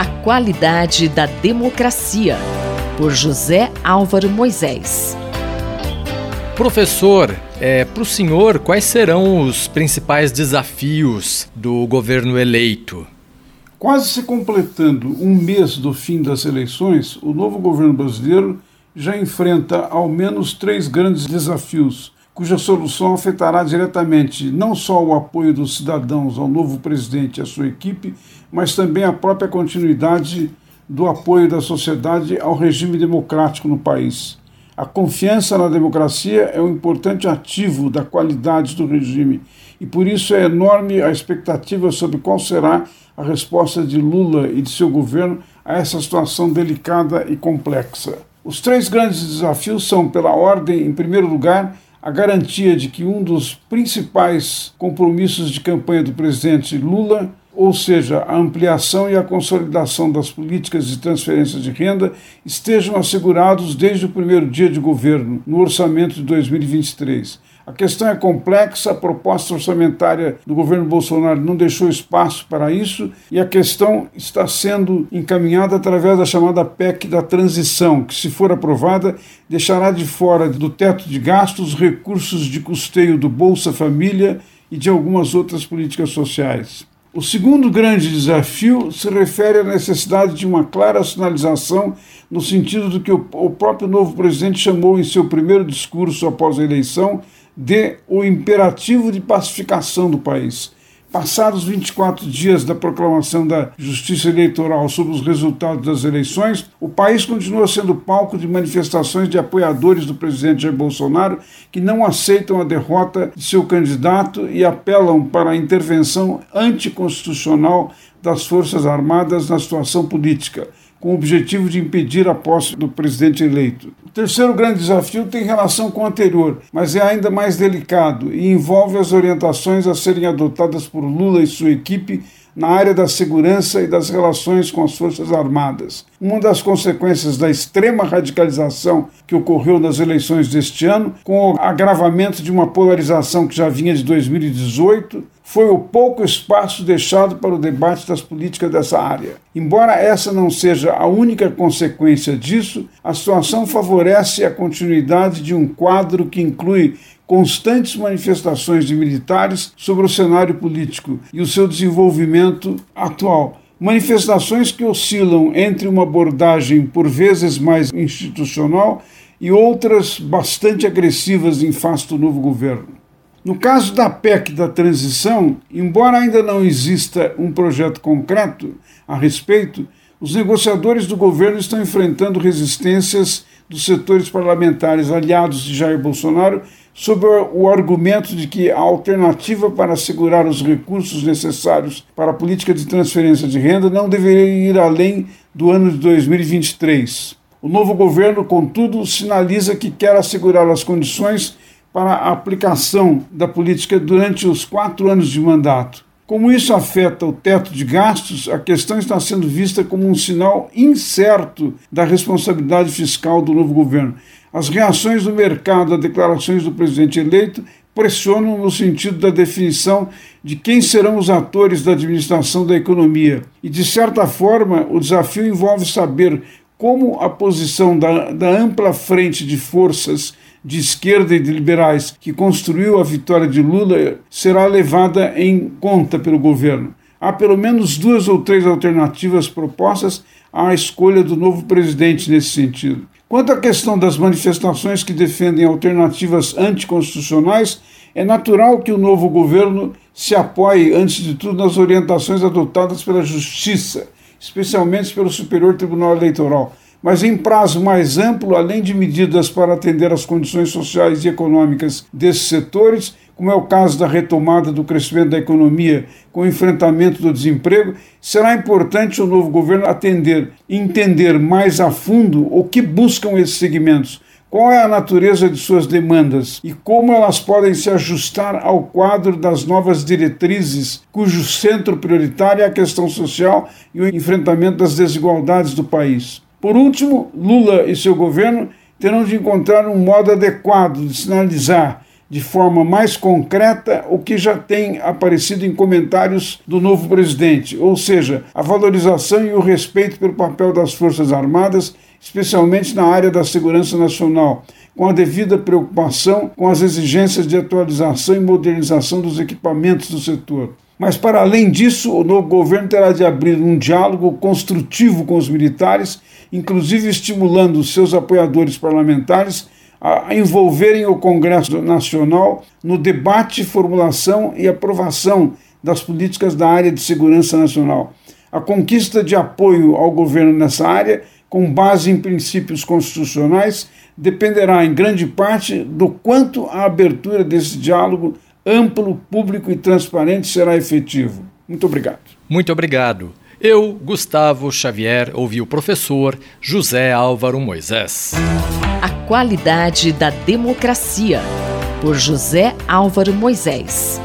A qualidade da democracia, por José Álvaro Moisés. Professor, é, para o senhor, quais serão os principais desafios do governo eleito? Quase se completando um mês do fim das eleições, o novo governo brasileiro já enfrenta ao menos três grandes desafios, cuja solução afetará diretamente não só o apoio dos cidadãos ao novo presidente e à sua equipe, mas também a própria continuidade do apoio da sociedade ao regime democrático no país. A confiança na democracia é um importante ativo da qualidade do regime e por isso é enorme a expectativa sobre qual será a resposta de Lula e de seu governo a essa situação delicada e complexa. Os três grandes desafios são, pela ordem, em primeiro lugar, a garantia de que um dos principais compromissos de campanha do presidente Lula, ou seja, a ampliação e a consolidação das políticas de transferência de renda, estejam assegurados desde o primeiro dia de governo, no orçamento de 2023 a questão é complexa, a proposta orçamentária do governo Bolsonaro não deixou espaço para isso e a questão está sendo encaminhada através da chamada PEC da transição, que, se for aprovada, deixará de fora do teto de gastos recursos de custeio do Bolsa Família e de algumas outras políticas sociais. O segundo grande desafio se refere à necessidade de uma clara sinalização no sentido do que o próprio novo presidente chamou em seu primeiro discurso após a eleição de o imperativo de pacificação do país. Passados 24 dias da proclamação da Justiça Eleitoral sobre os resultados das eleições, o país continua sendo palco de manifestações de apoiadores do presidente Jair Bolsonaro que não aceitam a derrota de seu candidato e apelam para a intervenção anticonstitucional das Forças Armadas na situação política com o objetivo de impedir a posse do presidente eleito. O terceiro grande desafio tem relação com o anterior, mas é ainda mais delicado e envolve as orientações a serem adotadas por Lula e sua equipe na área da segurança e das relações com as Forças Armadas. Uma das consequências da extrema radicalização que ocorreu nas eleições deste ano, com o agravamento de uma polarização que já vinha de 2018, foi o pouco espaço deixado para o debate das políticas dessa área. Embora essa não seja a única consequência disso, a situação favorece a continuidade de um quadro que inclui constantes manifestações de militares sobre o cenário político e o seu desenvolvimento atual. Manifestações que oscilam entre uma abordagem por vezes mais institucional e outras bastante agressivas em face do novo governo. No caso da PEC da transição, embora ainda não exista um projeto concreto a respeito, os negociadores do governo estão enfrentando resistências dos setores parlamentares aliados de Jair Bolsonaro sob o argumento de que a alternativa para assegurar os recursos necessários para a política de transferência de renda não deveria ir além do ano de 2023. O novo governo, contudo, sinaliza que quer assegurar as condições para a aplicação da política durante os quatro anos de mandato. Como isso afeta o teto de gastos, a questão está sendo vista como um sinal incerto da responsabilidade fiscal do novo governo. As reações do mercado a declarações do presidente eleito pressionam no sentido da definição de quem serão os atores da administração da economia. E, de certa forma, o desafio envolve saber como a posição da, da ampla frente de forças de esquerda e de liberais que construiu a vitória de Lula será levada em conta pelo governo. Há pelo menos duas ou três alternativas propostas à escolha do novo presidente nesse sentido. Quanto à questão das manifestações que defendem alternativas anticonstitucionais, é natural que o novo governo se apoie, antes de tudo, nas orientações adotadas pela Justiça, especialmente pelo Superior Tribunal Eleitoral mas em prazo mais amplo, além de medidas para atender às condições sociais e econômicas desses setores, como é o caso da retomada do crescimento da economia com o enfrentamento do desemprego, será importante o novo governo atender e entender mais a fundo o que buscam esses segmentos, qual é a natureza de suas demandas e como elas podem se ajustar ao quadro das novas diretrizes, cujo centro prioritário é a questão social e o enfrentamento das desigualdades do país. Por último, Lula e seu governo terão de encontrar um modo adequado de sinalizar de forma mais concreta o que já tem aparecido em comentários do novo presidente, ou seja, a valorização e o respeito pelo papel das Forças Armadas, especialmente na área da segurança nacional, com a devida preocupação com as exigências de atualização e modernização dos equipamentos do setor. Mas, para além disso, o novo governo terá de abrir um diálogo construtivo com os militares, inclusive estimulando seus apoiadores parlamentares a envolverem o Congresso Nacional no debate, formulação e aprovação das políticas da área de segurança nacional. A conquista de apoio ao governo nessa área, com base em princípios constitucionais, dependerá em grande parte do quanto a abertura desse diálogo amplo, público e transparente será efetivo. Muito obrigado. Muito obrigado. Eu, Gustavo Xavier, ouvi o professor José Álvaro Moisés. A qualidade da democracia, por José Álvaro Moisés.